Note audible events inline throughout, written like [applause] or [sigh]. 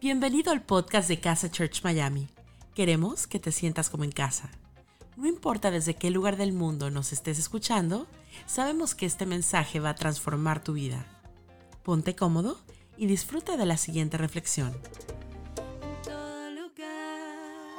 Bienvenido al podcast de Casa Church Miami. Queremos que te sientas como en casa. No importa desde qué lugar del mundo nos estés escuchando, sabemos que este mensaje va a transformar tu vida. Ponte cómodo y disfruta de la siguiente reflexión.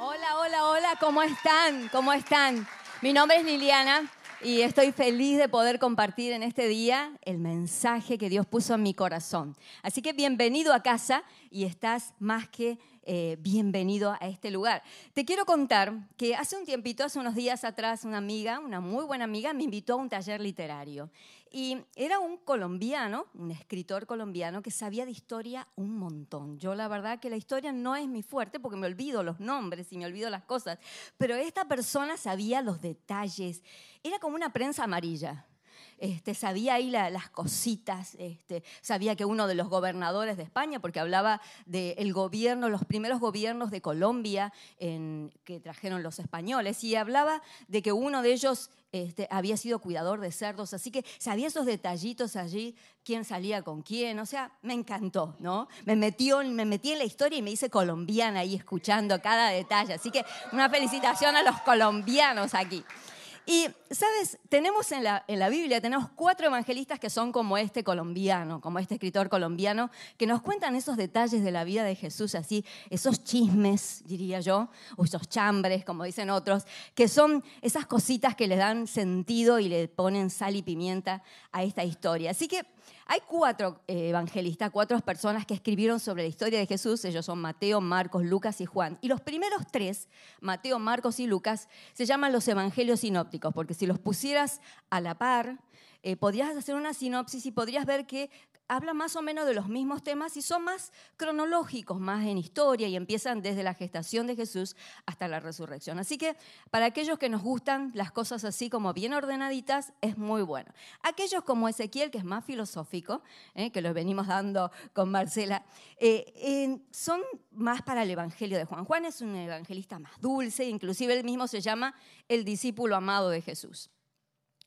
Hola, hola, hola, ¿cómo están? ¿Cómo están? Mi nombre es Liliana y estoy feliz de poder compartir en este día el mensaje que Dios puso en mi corazón. Así que bienvenido a casa y estás más que eh, bienvenido a este lugar. Te quiero contar que hace un tiempito, hace unos días atrás, una amiga, una muy buena amiga, me invitó a un taller literario. Y era un colombiano, un escritor colombiano que sabía de historia un montón. Yo la verdad que la historia no es mi fuerte porque me olvido los nombres y me olvido las cosas, pero esta persona sabía los detalles. Era como una prensa amarilla. Este, sabía ahí las cositas, este, sabía que uno de los gobernadores de España, porque hablaba del gobierno, los primeros gobiernos de Colombia que trajeron los españoles, y hablaba de que uno de ellos este, había sido cuidador de cerdos, así que sabía esos detallitos allí, quién salía con quién, o sea, me encantó, ¿no? Me, me metí en la historia y me hice colombiana ahí escuchando cada detalle, así que una felicitación a los colombianos aquí. Y, ¿sabes? Tenemos en la, en la Biblia, tenemos cuatro evangelistas que son como este colombiano, como este escritor colombiano, que nos cuentan esos detalles de la vida de Jesús, así, esos chismes, diría yo, o esos chambres, como dicen otros, que son esas cositas que le dan sentido y le ponen sal y pimienta a esta historia. Así que hay cuatro eh, evangelistas, cuatro personas que escribieron sobre la historia de Jesús. Ellos son Mateo, Marcos, Lucas y Juan. Y los primeros tres, Mateo, Marcos y Lucas, se llaman los evangelios sinópticos, porque si los pusieras a la par, eh, podrías hacer una sinopsis y podrías ver que habla más o menos de los mismos temas y son más cronológicos, más en historia y empiezan desde la gestación de Jesús hasta la resurrección. Así que para aquellos que nos gustan las cosas así como bien ordenaditas, es muy bueno. Aquellos como Ezequiel, que es más filosófico, eh, que lo venimos dando con Marcela, eh, son más para el Evangelio de Juan. Juan es un evangelista más dulce, inclusive él mismo se llama el discípulo amado de Jesús.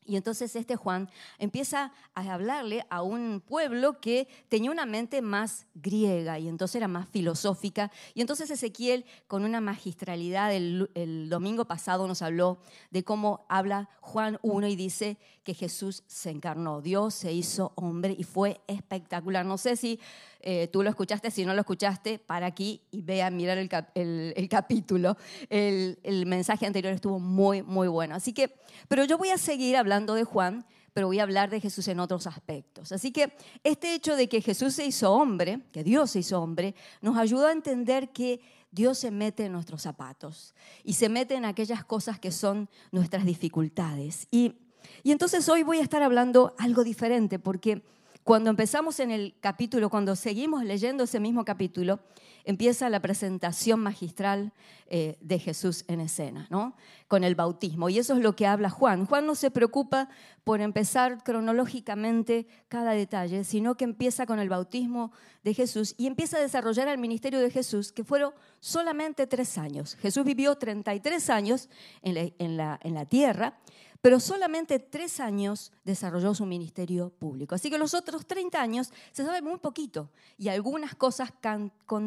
Y entonces este Juan empieza a hablarle a un pueblo que tenía una mente más griega y entonces era más filosófica. Y entonces Ezequiel, con una magistralidad, el, domingo pasado nos habló de cómo habla Juan 1 y dice que Jesús se encarnó, Dios se hizo hombre y fue espectacular. No sé si eh, tú lo escuchaste, si no lo escuchaste, para aquí y vea, mirar el, el, capítulo. El mensaje anterior estuvo muy, muy bueno. Así que, pero yo voy a seguir hablando de Juan, pero voy a hablar de Jesús en otros aspectos. Así que este hecho de que Jesús se hizo hombre, que Dios se hizo hombre, nos ayuda a entender que Dios se mete en nuestros zapatos y se mete en aquellas cosas que son nuestras dificultades. Y, y entonces hoy voy a estar hablando algo diferente, porque cuando empezamos en el capítulo, cuando seguimos leyendo ese mismo capítulo, empieza la presentación magistral eh, de Jesús en escena, ¿no? con el bautismo. Y eso es lo que habla Juan. Juan no se preocupa por empezar cronológicamente cada detalle, sino que empieza con el bautismo de Jesús y empieza a desarrollar el ministerio de Jesús, que fueron solamente tres años. Jesús vivió 33 años en la, en la tierra pero solamente tres años desarrolló su ministerio público. Así que los otros 30 años se sabe muy poquito y algunas cosas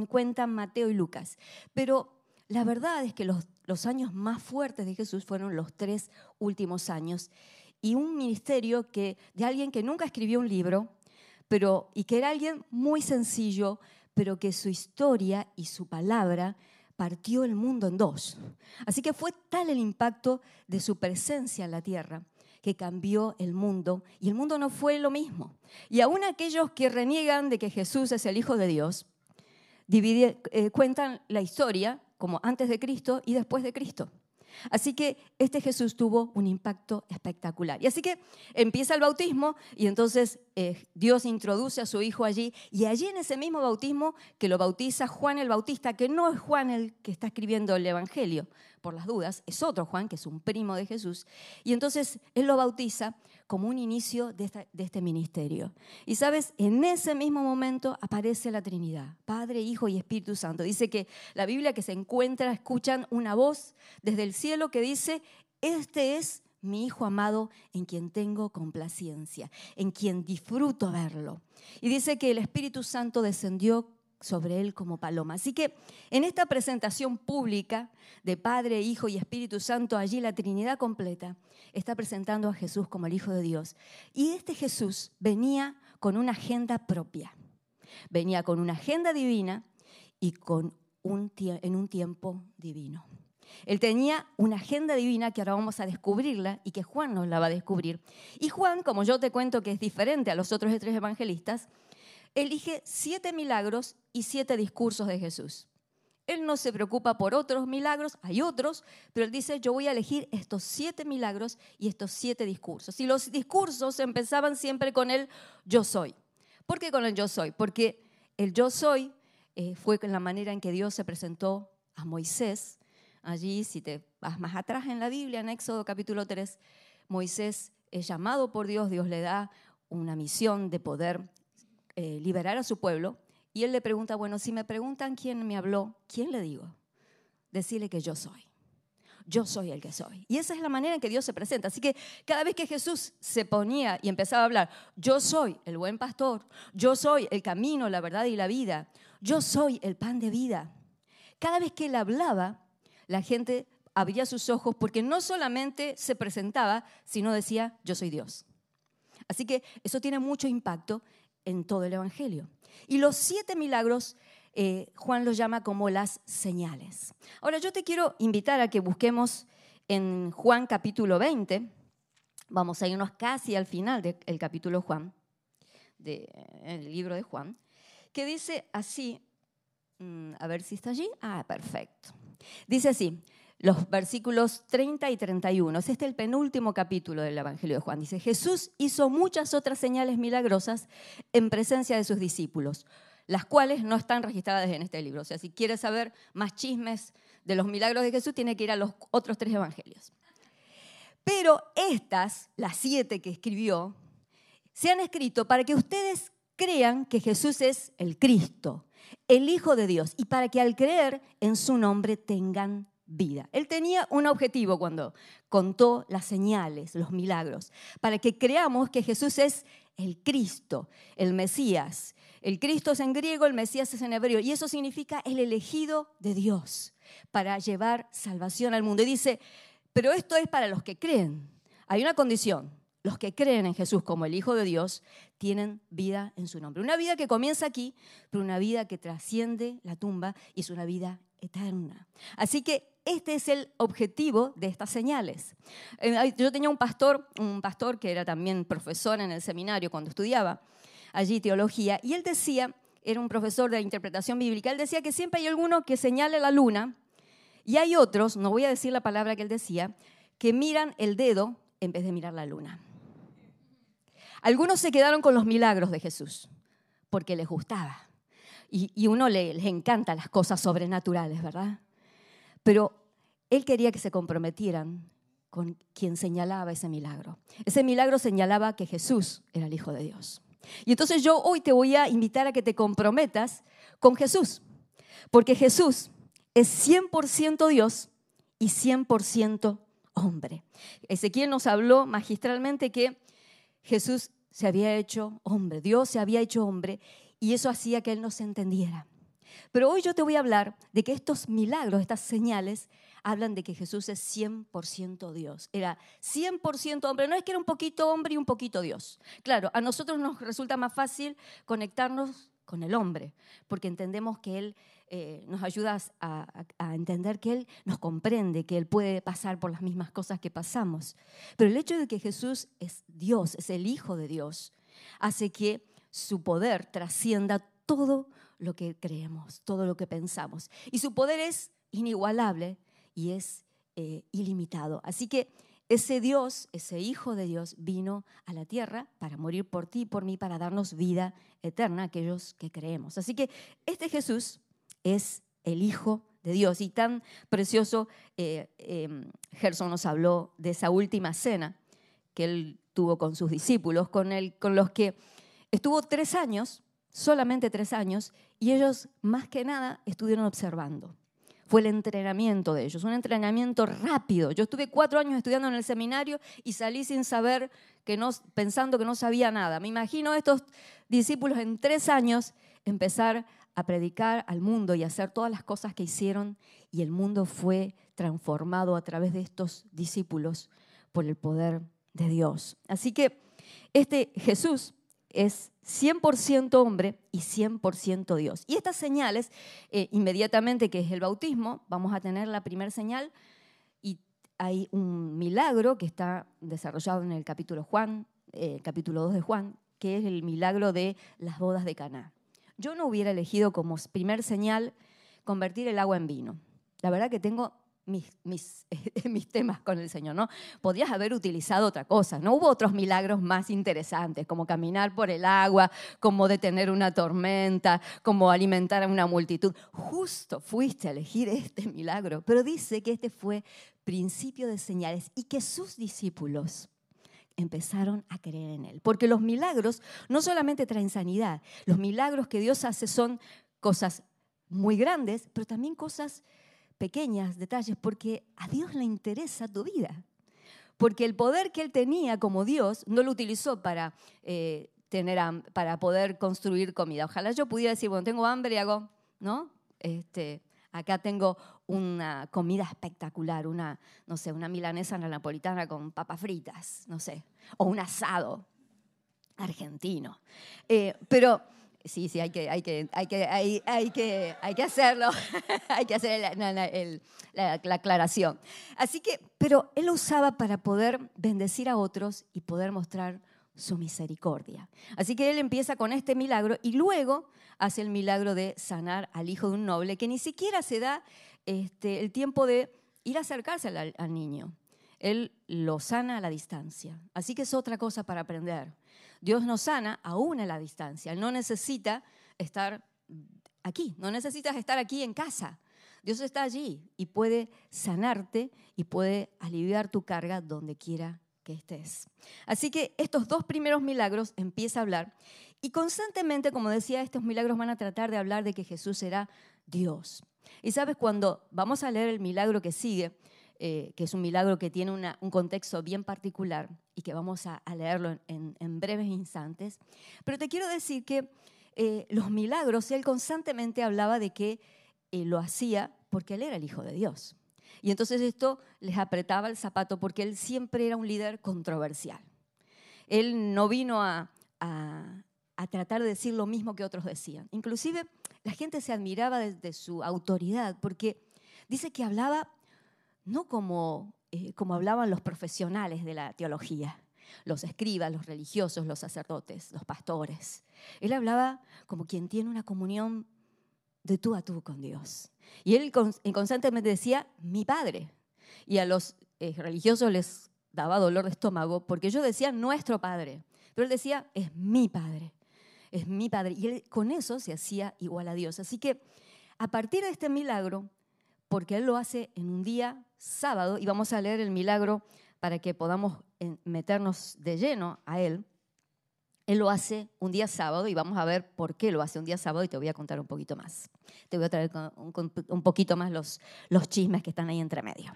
cuentan Mateo y Lucas. Pero la verdad es que los, los años más fuertes de Jesús fueron los tres últimos años y un ministerio que, de alguien que nunca escribió un libro, pero, y que era alguien muy sencillo, pero que su historia y su palabra partió el mundo en dos. Así que fue tal el impacto de su presencia en la tierra que cambió el mundo y el mundo no fue lo mismo. Y aún aquellos que reniegan de que Jesús es el Hijo de Dios, eh, cuentan la historia como antes de Cristo y después de Cristo. Así que este Jesús tuvo un impacto espectacular. Y así que empieza el bautismo y entonces eh, Dios introduce a su hijo allí y allí en ese mismo bautismo que lo bautiza Juan el Bautista, que no es Juan el que está escribiendo el Evangelio, por las dudas, es otro Juan, que es un primo de Jesús, y entonces él lo bautiza como un inicio de, este ministerio. Y sabes, en ese mismo momento aparece la Trinidad, Padre, Hijo y Espíritu Santo. Dice que la Biblia que se encuentra, escuchan una voz desde el cielo que dice, este es mi Hijo amado en quien tengo complacencia, en quien disfruto verlo. Y dice que el Espíritu Santo descendió sobre él como paloma. Así que en esta presentación pública de Padre, Hijo y Espíritu Santo, allí la Trinidad completa está presentando a Jesús como el Hijo de Dios. Y este Jesús venía con una agenda propia. Venía con una agenda divina y con un en un tiempo divino. Él tenía una agenda divina que ahora vamos a descubrirla y que Juan nos la va a descubrir. Y Juan, como yo te cuento que es diferente a los otros tres evangelistas, elige siete milagros y siete discursos de Jesús. Él no se preocupa por otros milagros, hay otros, pero él dice, yo voy a elegir estos siete milagros y estos siete discursos. Y los discursos empezaban siempre con el yo soy. ¿Por qué con el yo soy? Porque el yo soy eh, fue la manera en que Dios se presentó a Moisés. Allí, si te vas más atrás en la Biblia, en Éxodo capítulo 3, Moisés es llamado por Dios, Dios le da una misión de poder eh, liberar a su pueblo. Y él le pregunta, bueno, si me preguntan quién me habló, ¿quién le digo? Decirle que yo soy. Yo soy el que soy. Y esa es la manera en que Dios se presenta. Así que cada vez que Jesús se ponía y empezaba a hablar, yo soy el buen pastor, yo soy el camino, la verdad y la vida, yo soy el pan de vida. Cada vez que él hablaba, la gente abría sus ojos porque no solamente se presentaba, sino decía, yo soy Dios. Así que eso tiene mucho impacto en todo el Evangelio. Y los siete milagros eh, Juan los llama como las señales. Ahora yo te quiero invitar a que busquemos en Juan capítulo 20, vamos a irnos casi al final del capítulo Juan, del libro de Juan, que dice así, mm, a ver si está allí, ah, perfecto. Dice así, los versículos 30 y 31. Es este el penúltimo capítulo del Evangelio de Juan. Dice, Jesús hizo muchas otras señales milagrosas en presencia de sus discípulos, las cuales no están registradas en este libro. O sea, si quieres saber más chismes de los milagros de Jesús, tiene que ir a los otros tres evangelios. Pero estas, las siete que escribió, se han escrito para que ustedes crean que Jesús es el Cristo, el Hijo de Dios, y para que al creer en su nombre tengan vida. Él tenía un objetivo cuando contó las señales, los milagros, para que creamos que Jesús es el Cristo, el Mesías. El Cristo es en griego, el Mesías es en hebreo, y eso significa el elegido de Dios para llevar salvación al mundo. Y dice, pero esto es para los que creen. Hay una condición, los que creen en Jesús como el Hijo de Dios tienen vida en su nombre. Una vida que comienza aquí, pero una vida que trasciende la tumba y es una vida eterna. Así que este es el objetivo de estas señales. Eh, yo tenía un pastor, un pastor que era también profesor en el seminario cuando estudiaba allí teología, y él decía, era un profesor de interpretación bíblica, él decía que siempre hay alguno que señale la luna y hay otros, no voy a decir la palabra que él decía, que miran el dedo en vez de mirar la luna. Algunos se quedaron con los milagros de Jesús porque les gustaba. Y, y uno le, les encanta las cosas sobrenaturales, ¿verdad? Pero él quería que se comprometieran con quien señalaba ese milagro. Ese milagro señalaba que Jesús era el Hijo de Dios. Y entonces yo hoy te voy a invitar a que te comprometas con Jesús, porque Jesús es 100% Dios y 100% hombre. Ezequiel nos habló magistralmente que Jesús se había hecho hombre, Dios se había hecho hombre y eso hacía que Él nos entendiera. Pero hoy yo te voy a hablar de que estos milagros, estas señales, hablan de que Jesús es 100% Dios. Era 100% hombre. No es que era un poquito hombre y un poquito Dios. Claro, a nosotros nos resulta más fácil conectarnos con el hombre, porque entendemos que Él eh, nos ayuda a, a, entender que Él nos comprende, que Él puede pasar por las mismas cosas que pasamos. Pero el hecho de que Jesús es Dios, es el Hijo de Dios, hace que su poder trascienda todo lo que creemos, todo lo que pensamos. Y su poder es inigualable y es eh, ilimitado. Así que ese Dios, ese Hijo de Dios, vino a la tierra para morir por ti y por mí, para darnos vida eterna a aquellos que creemos. Así que este Jesús es el Hijo de Dios. Y tan precioso, eh, em, Gerson nos habló de esa última cena que él tuvo con sus discípulos, con, con los que estuvo tres años solamente tres años, y ellos más que nada estuvieron observando. Fue el entrenamiento de ellos, un entrenamiento rápido. Yo estuve cuatro años estudiando en el seminario y salí sin saber, que no, pensando que no sabía nada. Me imagino a estos discípulos en tres años empezar a predicar al mundo y hacer todas las cosas que hicieron y el mundo fue transformado a través de estos discípulos por el poder de Dios. Así que este Jesús es 100% hombre y 100% Dios. Y estas señales, eh, inmediatamente que es el bautismo, vamos a tener la primera señal y hay un milagro que está desarrollado en el capítulo, Juan, eh, capítulo 2 de Juan, que es el milagro de las bodas de Caná. Yo no hubiera elegido como primer señal convertir el agua en vino. La verdad que tengo [laughs] mis, temas con el Señor, ¿no? Podrías haber utilizado otra cosa, ¿no? Hubo otros milagros más interesantes, como caminar por el agua, como detener una tormenta, como alimentar a una multitud. Justo fuiste a elegir este milagro, pero dice que este fue principio de señales y que sus discípulos empezaron a creer en él. Porque los milagros no solamente traen sanidad, los milagros que Dios hace son cosas muy grandes, pero también cosas pequeñas, detalles, porque a Dios le interesa tu vida. Porque el poder que él tenía como Dios no lo utilizó para, eh, tener, para poder construir comida. Ojalá yo pudiera decir, bueno, tengo hambre y hago, ¿no? Este, acá tengo una comida espectacular, una, no sé, una milanesa napolitana con papas fritas, no sé, o un asado argentino. Eh, pero Sí, sí, hay que, hay que, hay que, hay, hay que, hay que hacerlo, [laughs] hay que hacer la, la, aclaración. Así que, pero él lo usaba para poder bendecir a otros y poder mostrar su misericordia. Así que él empieza con este milagro y luego hace el milagro de sanar al hijo de un noble que ni siquiera se da este, el tiempo de ir a acercarse al, al niño. Él lo sana a la distancia. Así que es otra cosa para aprender. Dios nos sana aún a la distancia. No necesita estar aquí, no necesitas estar aquí en casa. Dios está allí y puede sanarte y puede aliviar tu carga donde quiera que estés. Así que estos dos primeros milagros empieza a hablar y constantemente, como decía, estos milagros van a tratar de hablar de que Jesús será Dios. Y sabes, cuando vamos a leer el milagro que sigue, eh, que es un milagro que tiene un contexto bien particular y que vamos a, leerlo en, breves instantes. Pero te quiero decir que eh, los milagros, él constantemente hablaba de que eh, lo hacía porque él era el Hijo de Dios. Y entonces esto les apretaba el zapato porque él siempre era un líder controversial. Él no vino a, tratar de decir lo mismo que otros decían. Inclusive la gente se admiraba de su autoridad porque dice que hablaba no como, eh, como hablaban los profesionales de la teología, los escribas, los religiosos, los sacerdotes, los pastores. Él hablaba como quien tiene una comunión de tú a tú con Dios. Y él constantemente decía, mi padre. Y a los eh, religiosos les daba dolor de estómago porque yo decía nuestro padre. Pero él decía, es mi padre. Es mi padre. Y él con eso se hacía igual a Dios. Así que a partir de este milagro, porque Él lo hace en un día sábado y vamos a leer el milagro para que podamos meternos de lleno a Él. Él lo hace un día sábado y vamos a ver por qué lo hace un día sábado y te voy a contar un poquito más. Te voy a traer un, poquito más los, los chismes que están ahí entre medio.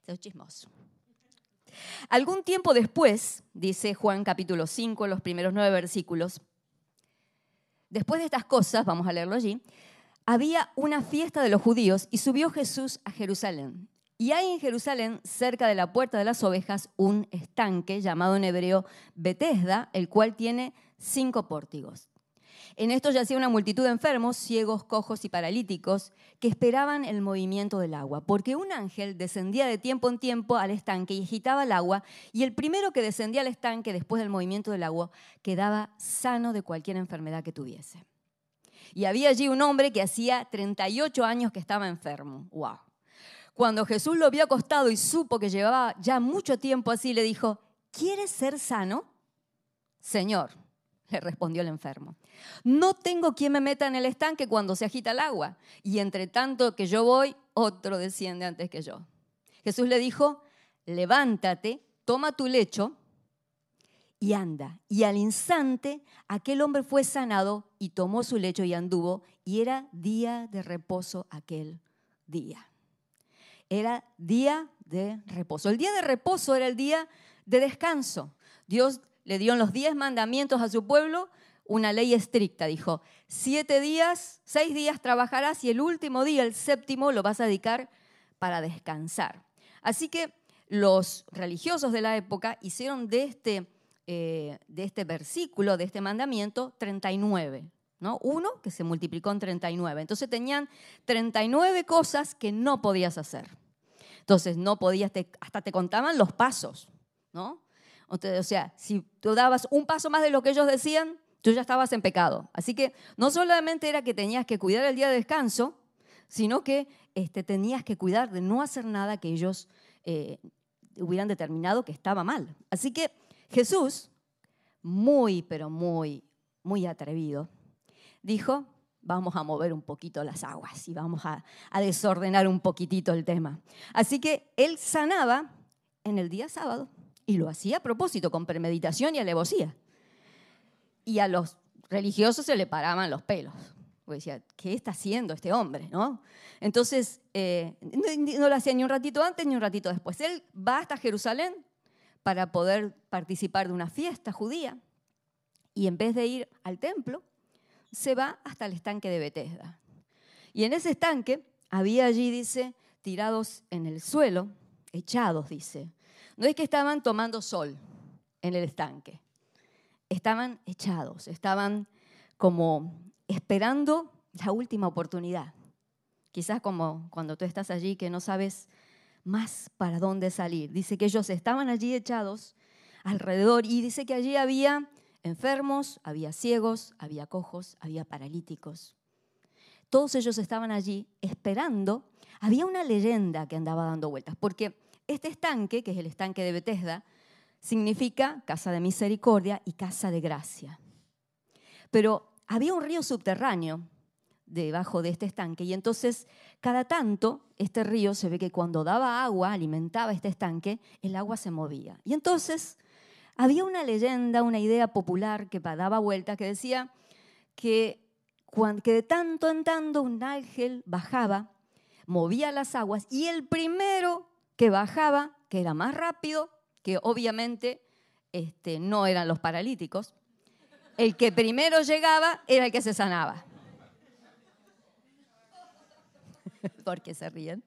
Estoy chismoso. Algún tiempo después, dice Juan capítulo 5, los primeros nueve versículos, después de estas cosas, vamos a leerlo allí, había una fiesta de los judíos y subió Jesús a Jerusalén. Y hay en Jerusalén, cerca de la puerta de las ovejas, un estanque llamado en hebreo Betesda, el cual tiene cinco pórtigos. En esto yacía una multitud de enfermos, ciegos, cojos y paralíticos, que esperaban el movimiento del agua, porque un ángel descendía de tiempo en tiempo al estanque y agitaba el agua, y el primero que descendía al estanque después del movimiento del agua quedaba sano de cualquier enfermedad que tuviese. Y había allí un hombre que hacía 38 años que estaba enfermo. ¡Wow! Cuando Jesús lo vio acostado y supo que llevaba ya mucho tiempo así, le dijo, ¿quieres ser sano? Señor, le respondió el enfermo, no tengo quien me meta en el estanque cuando se agita el agua, y entre tanto que yo voy, otro desciende antes que yo. Jesús le dijo, levántate, toma tu lecho y anda. Y al instante aquel hombre fue sanado y tomó su lecho y anduvo, y era día de reposo aquel día. Era día de reposo. El día de reposo era el día de descanso. Dios le dio los diez mandamientos a su pueblo una ley estricta. Dijo, siete días, seis días trabajarás y el último día, el séptimo, lo vas a dedicar para descansar. Así que los religiosos de la época hicieron de este, eh, de este versículo, de este mandamiento, 39. ¿no? Uno que se multiplicó en 39. Entonces tenían 39 cosas que no podías hacer. Entonces no podías, hasta te contaban los pasos. ¿no? O sea, si tú dabas un paso más de lo que ellos decían, tú ya estabas en pecado. Así que no solamente era que tenías que cuidar el día de descanso, sino que este, tenías que cuidar de no hacer nada que ellos eh, hubieran determinado que estaba mal. Así que Jesús, muy, pero muy, muy atrevido, dijo, vamos a mover un poquito las aguas y vamos a, desordenar un poquitito el tema. Así que él sanaba en el día sábado y lo hacía a propósito, con premeditación y alevosía. Y a los religiosos se le paraban los pelos. Decía, ¿qué está haciendo este hombre? ¿no? Entonces, eh, no, lo hacía ni un ratito antes ni un ratito después. Él va hasta Jerusalén para poder participar de una fiesta judía y en vez de ir al templo, se va hasta el estanque de Bethesda. Y en ese estanque había allí, dice, tirados en el suelo, echados, dice, no es que estaban tomando sol en el estanque, estaban echados, estaban como esperando la última oportunidad. Quizás como cuando tú estás allí que no sabes más para dónde salir. Dice que ellos estaban allí echados alrededor y dice que allí había enfermos, había ciegos, había cojos, había paralíticos. Todos ellos estaban allí esperando. Había una leyenda que andaba dando vueltas, porque este estanque, que es el estanque de Bethesda, significa casa de misericordia y casa de gracia. Pero había un río subterráneo debajo de este estanque y entonces cada tanto este río se ve que cuando daba agua, alimentaba este estanque, el agua se movía. Y entonces había una leyenda, una idea popular que daba vuelta que decía que, que de tanto en tanto un ángel bajaba, movía las aguas y el primero que bajaba, que era más rápido, que obviamente este, no eran los paralíticos. El que primero llegaba era el que se sanaba. [laughs] ¿Por qué se ríen?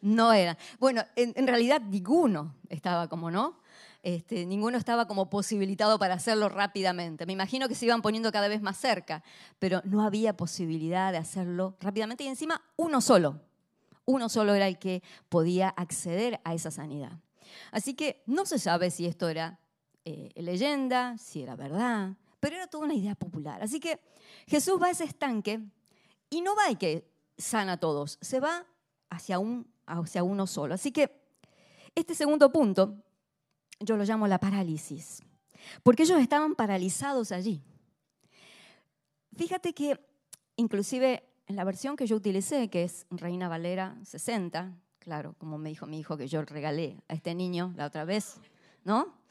no era. Bueno, en, realidad ninguno estaba como, ¿no? Este, ninguno estaba como posibilitado para hacerlo rápidamente. Me imagino que se iban poniendo cada vez más cerca, pero no había posibilidad de hacerlo rápidamente y encima uno solo uno solo era el que podía acceder a esa sanidad. Así que no se sabe si esto era eh, leyenda, si era verdad, pero era toda una idea popular. Así que Jesús va a ese estanque y no va y que sana a todos, se va hacia, un, hacia uno solo. Así que este segundo punto yo lo llamo la parálisis, porque ellos estaban paralizados allí. Fíjate que inclusive en la versión que yo utilicé, que es Reina Valera 60, claro, como me dijo mi hijo que yo regalé a este niño la otra vez, ¿no?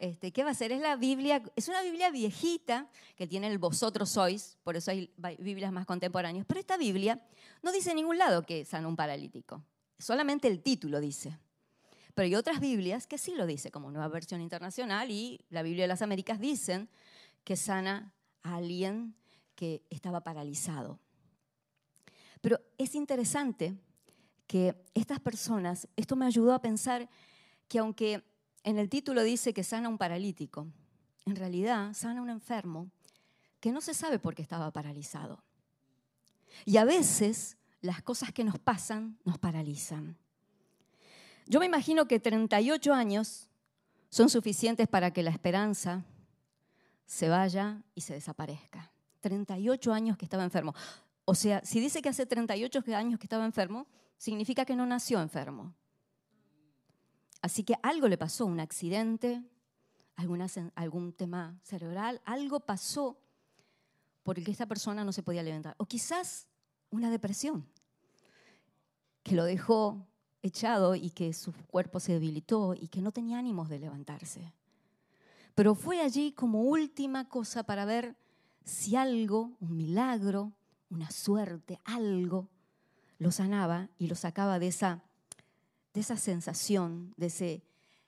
Este, ¿Qué va a ser? Es la Biblia, es una Biblia viejita que tiene el vosotros sois, por eso hay Biblias más contemporáneas, pero esta Biblia no dice en ningún lado que sana un paralítico, solamente el título dice. Pero hay otras Biblias que sí lo dice, como Nueva Versión Internacional y la Biblia de las Américas dicen que sana a alguien que estaba paralizado. Pero es interesante que estas personas, esto me ayudó a pensar que aunque en el título dice que sana un paralítico, en realidad sana un enfermo que no se sabe por qué estaba paralizado. Y a veces las cosas que nos pasan nos paralizan. Yo me imagino que 38 años son suficientes para que la esperanza se vaya y se desaparezca. 38 años que estaba enfermo. O sea, si dice que hace 38 años que estaba enfermo, significa que no nació enfermo. Así que algo le pasó, un accidente, algún tema cerebral, algo pasó por el que esta persona no se podía levantar. O quizás una depresión que lo dejó echado y que su cuerpo se debilitó y que no tenía ánimos de levantarse. Pero fue allí como última cosa para ver si algo, un milagro, una suerte, algo, lo sanaba y lo sacaba de esa, de esa sensación, de ese,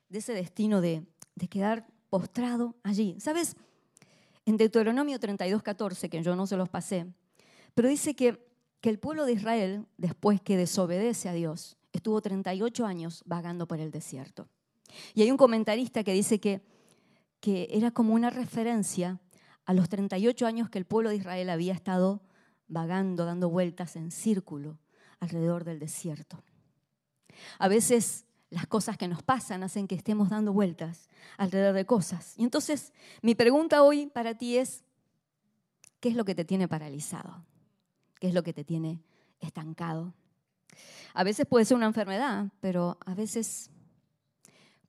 de ese destino de, de quedar postrado allí. ¿Sabes? en Deuteronomio 32, 14, que yo no se los pasé, pero dice que, que el pueblo de Israel, después que desobedece a Dios, estuvo 38 años vagando por el desierto. Y hay un comentarista que dice que, que era como una referencia a los 38 años que el pueblo de Israel había estado vagando, dando vueltas en círculo alrededor del desierto. A veces las cosas que nos pasan hacen que estemos dando vueltas alrededor de cosas. Y entonces mi pregunta hoy para ti es, ¿qué es lo que te tiene paralizado? ¿Qué es lo que te tiene estancado? A veces puede ser una enfermedad, pero a veces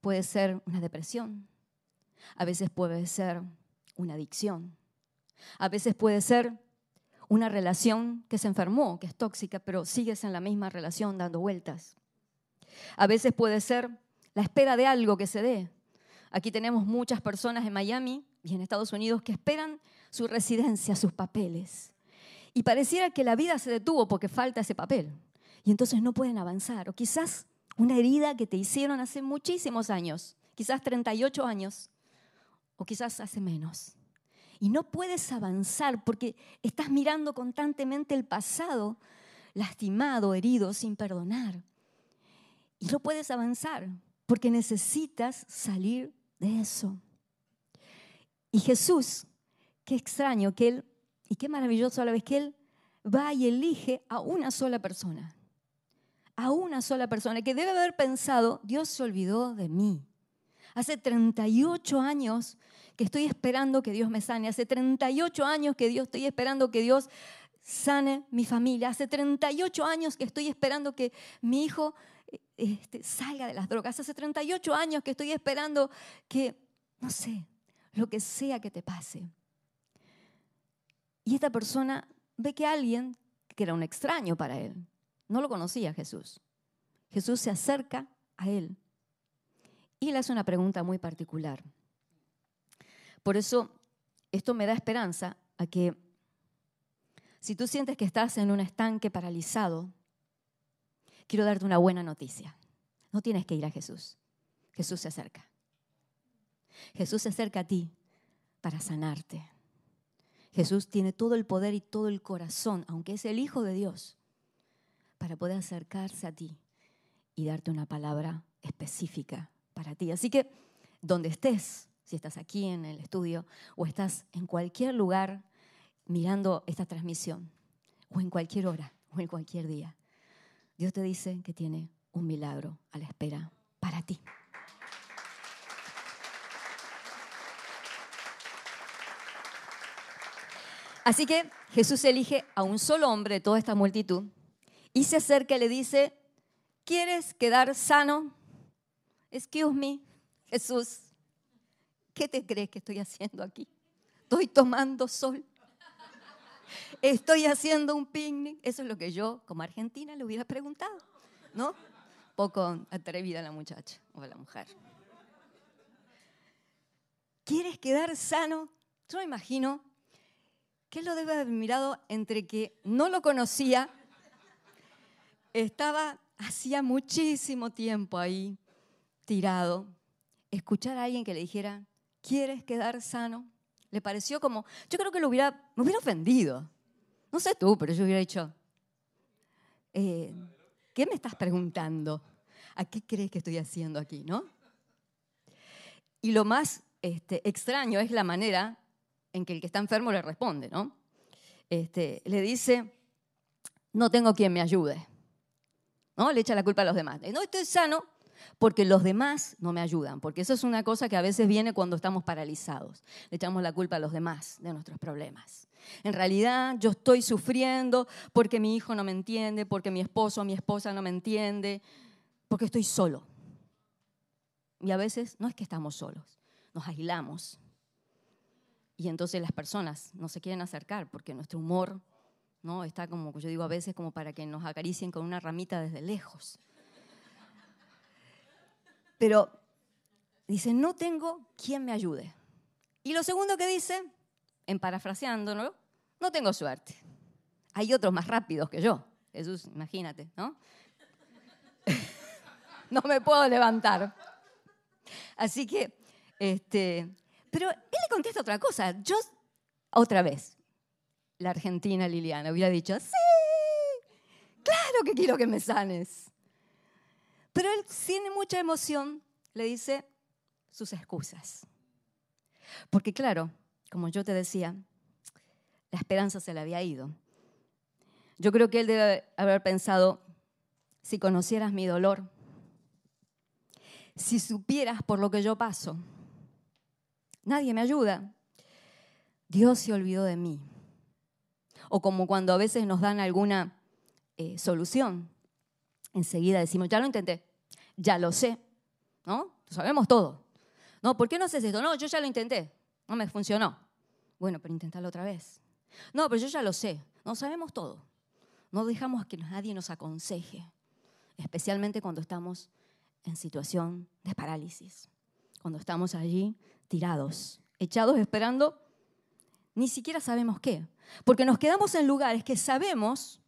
puede ser una depresión. A veces puede ser una adicción. A veces puede ser una relación que se enfermó, que es tóxica, pero sigues en la misma relación dando vueltas. A veces puede ser la espera de algo que se dé. Aquí tenemos muchas personas en Miami y en Estados Unidos que esperan su residencia, sus papeles. Y pareciera que la vida se detuvo porque falta ese papel. Y entonces no pueden avanzar. O quizás una herida que te hicieron hace muchísimos años, quizás 38 años, o quizás hace menos. Y no puedes avanzar porque estás mirando constantemente el pasado, lastimado, herido, sin perdonar. No puedes avanzar porque necesitas salir de eso. Y Jesús, qué extraño que Él, y qué maravilloso a la vez que Él va y elige a una sola persona. A una sola persona que debe haber pensado, Dios se olvidó de mí. Hace 38 años que estoy esperando que Dios me sane. Hace 38 años que Dios estoy esperando que Dios sane mi familia. Hace 38 años que estoy esperando que mi hijo este, salga de las drogas. Hace 38 años que estoy esperando que, no sé, lo que sea que te pase. Y esta persona ve que alguien, que era un extraño para él, no lo conocía Jesús. Jesús se acerca a él y le hace una pregunta muy particular. Por eso, esto me da esperanza a que si tú sientes que estás en un estanque paralizado, quiero darte una buena noticia. No tienes que ir a Jesús. Jesús se acerca. Jesús se acerca a ti para sanarte. Jesús tiene todo el poder y todo el corazón, aunque es el Hijo de Dios, para poder acercarse a ti y darte una palabra específica para ti. Así que donde estés, si estás aquí en el estudio o estás en cualquier lugar mirando esta transmisión, o en cualquier hora, o en cualquier día, Dios te dice que tiene un milagro a la espera para ti. Así que Jesús elige a un solo hombre de toda esta multitud y se acerca y le dice, ¿quieres quedar sano? Excuse me, Jesús, ¿qué te crees que estoy haciendo aquí? Estoy tomando sol. Estoy haciendo un picnic. Eso es lo que yo, como argentina, le hubiera preguntado, ¿no? Poco atrevida la muchacha o la mujer. ¿Quieres quedar sano? Yo me imagino que lo debe haber mirado entre que no lo conocía, estaba hacía muchísimo tiempo ahí tirado, escuchar a alguien que le dijera, ¿quieres quedar sano? Le pareció como, yo creo que lo hubiera, me hubiera ofendido. No sé tú, pero yo hubiera dicho, eh, ¿qué me estás preguntando? ¿A qué crees que estoy haciendo aquí, no? Y lo más este, extraño es la manera en que el que está enfermo le responde, ¿no? Este, le dice, no tengo quien me ayude. ¿No? Le echa la culpa a los demás. No estoy sano, porque los demás no me ayudan, porque eso es una cosa que a veces viene cuando estamos paralizados. Le echamos la culpa a los demás de nuestros problemas. En realidad yo estoy sufriendo porque mi hijo no me entiende, porque mi esposo o mi esposa no me entiende, porque estoy solo. Y a veces no es que estamos solos, nos aislamos. Y entonces las personas no se quieren acercar porque nuestro humor no está como, yo digo a veces, como para que nos acaricien con una ramita desde lejos. Pero dice, no tengo quien me ayude. Y lo segundo que dice, en parafraseándolo, no tengo suerte. Hay otros más rápidos que yo. Jesús, imagínate, ¿no? [laughs] no me puedo levantar. Así que, este, pero él le contesta otra cosa. Yo otra vez, la argentina Liliana hubiera dicho, sí, claro que quiero que me sanes. Pero él, sin mucha emoción, le dice sus excusas. Porque claro, como yo te decía, la esperanza se le había ido. Yo creo que él debe haber pensado, si conocieras mi dolor, si supieras por lo que yo paso, nadie me ayuda. Dios se olvidó de mí. O como cuando a veces nos dan alguna eh, solución, enseguida decimos, ya lo intenté, ya lo sé, ¿no? sabemos todo. No, ¿por qué no haces esto? No, yo ya lo intenté, no me funcionó. Bueno, pero inténtalo otra vez. No, pero yo ya lo sé, no sabemos todo. No dejamos que nadie nos aconseje, especialmente cuando estamos en situación de parálisis, cuando estamos allí tirados, echados esperando, ni siquiera sabemos qué, porque nos quedamos en lugares que sabemos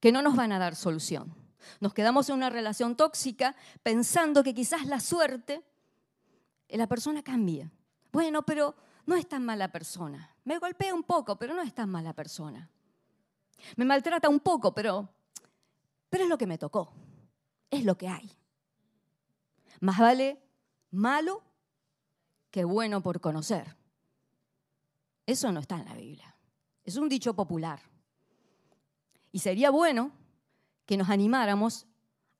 que no nos van a dar solución. Nos quedamos en una relación tóxica pensando que quizás la suerte, la persona cambie. Bueno, pero no es tan mala persona. Me golpea un poco, pero no es tan mala persona. Me maltrata un poco, pero, pero es lo que me tocó. Es lo que hay. Más vale malo que bueno por conocer. Eso no está en la Biblia. Es un dicho popular. Y sería bueno que nos animáramos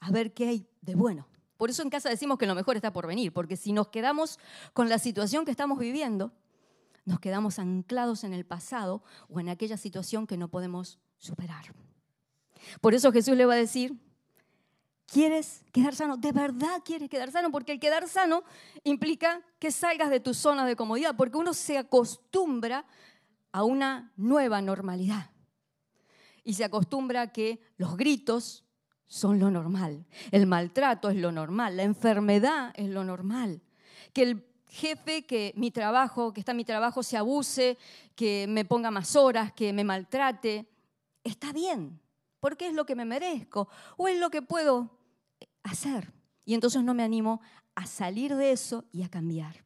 a ver qué hay de bueno. Por eso en casa decimos que lo mejor está por venir, porque si nos quedamos con la situación que estamos viviendo, nos quedamos anclados en el pasado o en aquella situación que no podemos superar. Por eso Jesús le va a decir, ¿quieres quedar sano? ¿De verdad quieres quedar sano? Porque el quedar sano implica que salgas de tu zona de comodidad, porque uno se acostumbra a una nueva normalidad y se acostumbra a que los gritos son lo normal, el maltrato es lo normal, la enfermedad es lo normal, que el jefe, que mi trabajo, que está mi trabajo se abuse, que me ponga más horas, que me maltrate, está bien, porque es lo que me merezco o es lo que puedo hacer. Y entonces no me animo a salir de eso y a cambiar.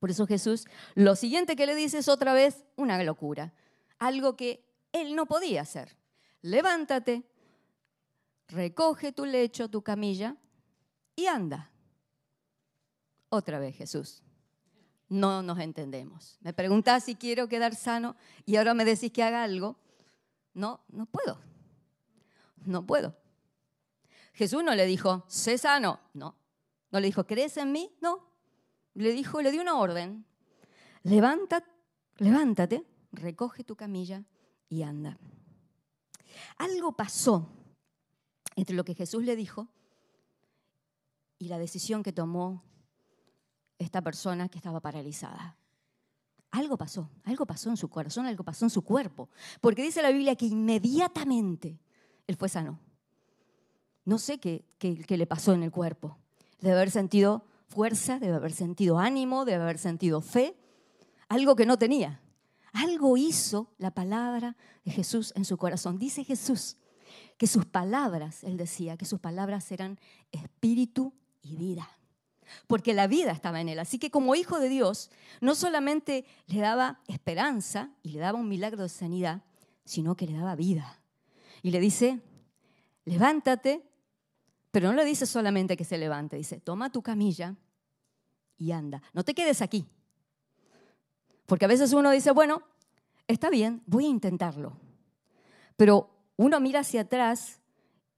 Por eso Jesús, lo siguiente que le dice es otra vez una locura, algo que él no podía hacer. Levántate, recoge tu lecho, tu camilla y anda. Otra vez Jesús. No nos entendemos. Me preguntás si quiero quedar sano y ahora me decís que haga algo. No, no puedo. No puedo. Jesús no le dijo, sé sano. No. No le dijo, ¿crees en mí? No. Le dijo, le dio una orden. Levántate, levántate, recoge tu camilla y anda. Algo pasó entre lo que Jesús le dijo y la decisión que tomó esta persona que estaba paralizada. Algo pasó, algo pasó en su corazón, algo pasó en su cuerpo. Porque dice la Biblia que inmediatamente él fue sano. No sé qué, qué, le pasó en el cuerpo. Debe haber sentido fuerza, debe haber sentido ánimo, debe haber sentido fe, algo que no tenía. Algo hizo la palabra de Jesús en su corazón. Dice Jesús que sus palabras, él decía, que sus palabras eran espíritu y vida. Porque la vida estaba en él. Así que como hijo de Dios, no solamente le daba esperanza y le daba un milagro de sanidad, sino que le daba vida. Y le dice, levántate, pero no le dice solamente que se levante, dice, toma tu camilla y anda. No te quedes aquí. Porque a veces uno dice, bueno, está bien, voy a intentarlo. Pero uno mira hacia atrás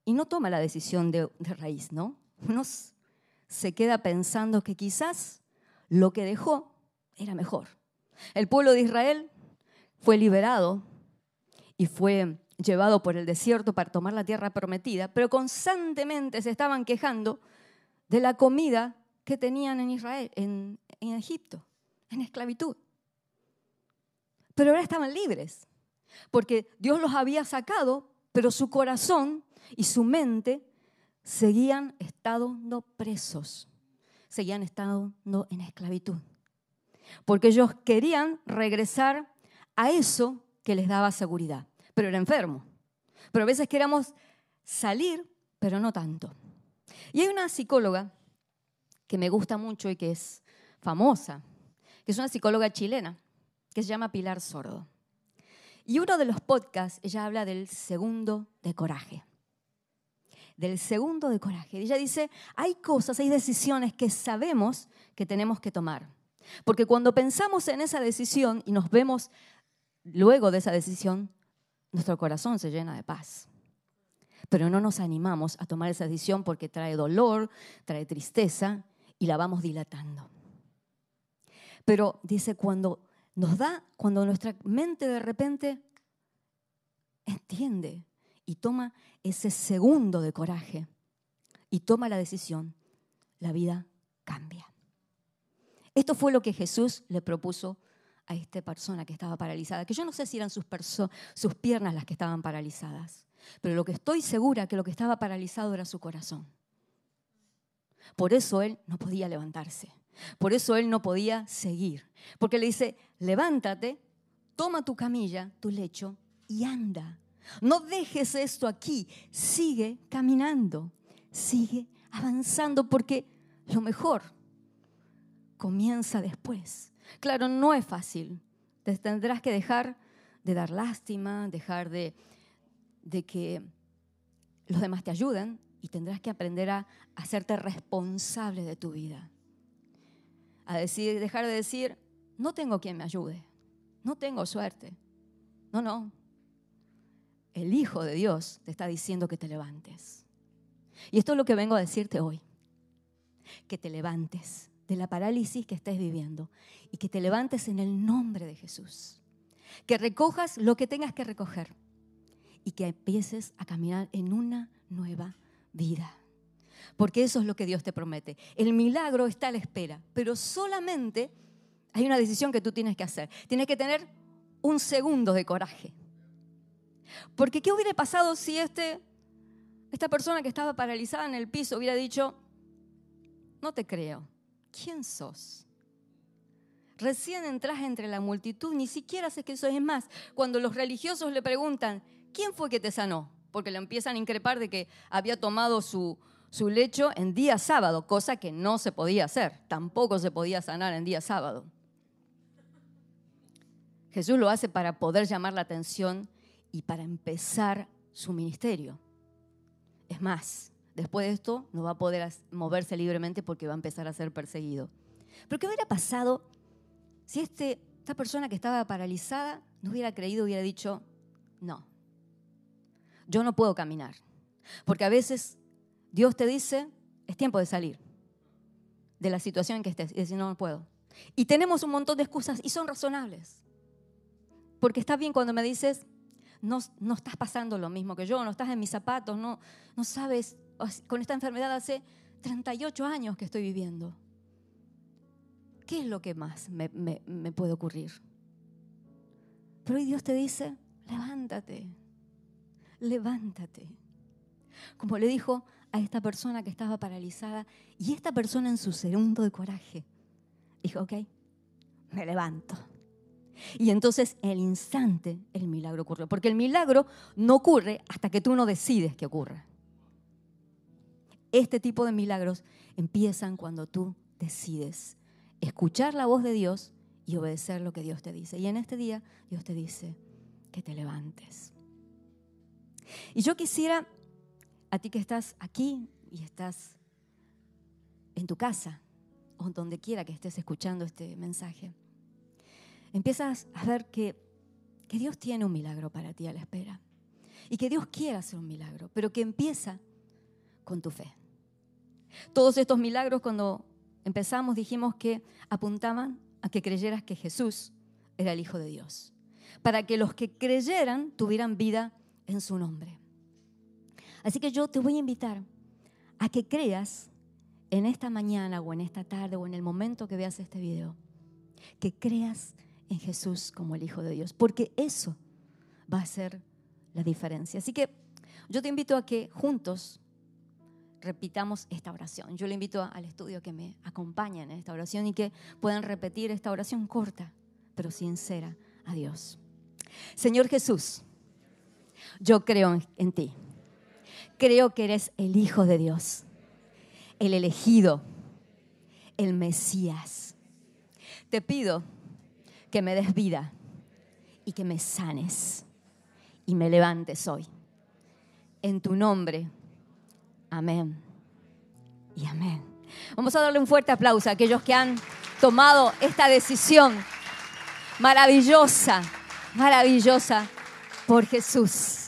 y no toma la decisión de, raíz, ¿no? Uno se queda pensando que quizás lo que dejó era mejor. El pueblo de Israel fue liberado y fue llevado por el desierto para tomar la tierra prometida, pero constantemente se estaban quejando de la comida que tenían en Israel, en Egipto, en esclavitud pero ahora estaban libres, porque Dios los había sacado, pero su corazón y su mente seguían estando presos, seguían estando en esclavitud, porque ellos querían regresar a eso que les daba seguridad, pero era enfermo. Pero a veces queremos salir, pero no tanto. Y hay una psicóloga que me gusta mucho y que es famosa, que es una psicóloga chilena, que se llama Pilar Sordo. Y uno de los podcasts, ella habla del segundo de coraje. Del segundo de coraje. Ella dice, hay cosas, hay decisiones que sabemos que tenemos que tomar. Porque cuando pensamos en esa decisión y nos vemos luego de esa decisión, nuestro corazón se llena de paz. Pero no nos animamos a tomar esa decisión porque trae dolor, trae tristeza y la vamos dilatando. Pero dice, cuando nos da, cuando nuestra mente de repente entiende y toma ese segundo de coraje y toma la decisión, la vida cambia. Esto fue lo que Jesús le propuso a esta persona que estaba paralizada, que yo no sé si eran sus, sus piernas las que estaban paralizadas, pero lo que estoy segura que lo que estaba paralizado era su corazón. Por eso él no podía levantarse, por eso él no podía seguir, porque le dice, levántate, toma tu camilla, tu lecho y anda. No dejes esto aquí, sigue caminando, sigue avanzando, porque lo mejor comienza después. Claro, no es fácil. Te tendrás que dejar de dar lástima, dejar de, de que los demás te ayuden y tendrás que aprender a hacerte responsable de tu vida. A decir, dejar de decir, no tengo quien me ayude, no tengo suerte. No, no. El Hijo de Dios te está diciendo que te levantes. Y esto es lo que vengo a decirte hoy. Que te levantes, de la parálisis que estés viviendo y que te levantes en el nombre de Jesús. Que recojas lo que tengas que recoger y que empieces a caminar en una nueva vida. Porque eso es lo que Dios te promete. El milagro está a la espera, pero solamente hay una decisión que tú tienes que hacer. Tienes que tener un segundo de coraje. Porque ¿qué hubiera pasado si este, esta persona que estaba paralizada en el piso hubiera dicho, no te creo, ¿quién sos? Recién entras entre la multitud, ni siquiera sé que soy. Es más, cuando los religiosos le preguntan, ¿quién fue que te sanó? Porque le empiezan a increpar de que había tomado su, su lecho en día sábado, cosa que no se podía hacer. Tampoco se podía sanar en día sábado. Jesús lo hace para poder llamar la atención y para empezar su ministerio. Es más, Después de esto no va a poder moverse libremente porque va a empezar a ser perseguido. Pero ¿qué hubiera pasado si este, esta persona que estaba paralizada no hubiera creído, hubiera dicho, no, yo no puedo caminar? Porque a veces Dios te dice, es tiempo de salir de la situación en que estés y decir, no, no puedo. Y tenemos un montón de excusas y son razonables. Porque está bien cuando me dices, no, no estás pasando lo mismo que yo, no estás en mis zapatos, no, no sabes con esta enfermedad hace 38 años que estoy viviendo. ¿Qué es lo que más me, puede ocurrir? Pero hoy Dios te dice, levántate, levántate. Como le dijo a esta persona que estaba paralizada y esta persona en su segundo de coraje, dijo, ok, me levanto. Y entonces el instante el milagro ocurrió, porque el milagro no ocurre hasta que tú no decides que ocurra. Este tipo de milagros empiezan cuando tú decides escuchar la voz de Dios y obedecer lo que Dios te dice. Y en este día Dios te dice que te levantes. Y yo quisiera, a ti que estás aquí y estás en tu casa o donde quiera que estés escuchando este mensaje, empiezas a ver que, que Dios tiene un milagro para ti a la espera. Y que Dios quiere hacer un milagro, pero que empieza con tu fe. Todos estos milagros cuando empezamos dijimos que apuntaban a que creyeras que Jesús era el Hijo de Dios, para que los que creyeran tuvieran vida en su nombre. Así que yo te voy a invitar a que creas en esta mañana o en esta tarde o en el momento que veas este video, que creas en Jesús como el Hijo de Dios, porque eso va a ser la diferencia. Así que yo te invito a que juntos repitamos esta oración. Yo le invito al estudio que me acompañen en esta oración y que puedan repetir esta oración corta, pero sincera a Dios. Señor Jesús, yo creo en ti. Creo que eres el Hijo de Dios, el elegido, el Mesías. Te pido que me des vida y que me sanes y me levantes hoy. En tu nombre. Amén. Y amén. Vamos a darle un fuerte aplauso a aquellos que han tomado esta decisión maravillosa, maravillosa por Jesús.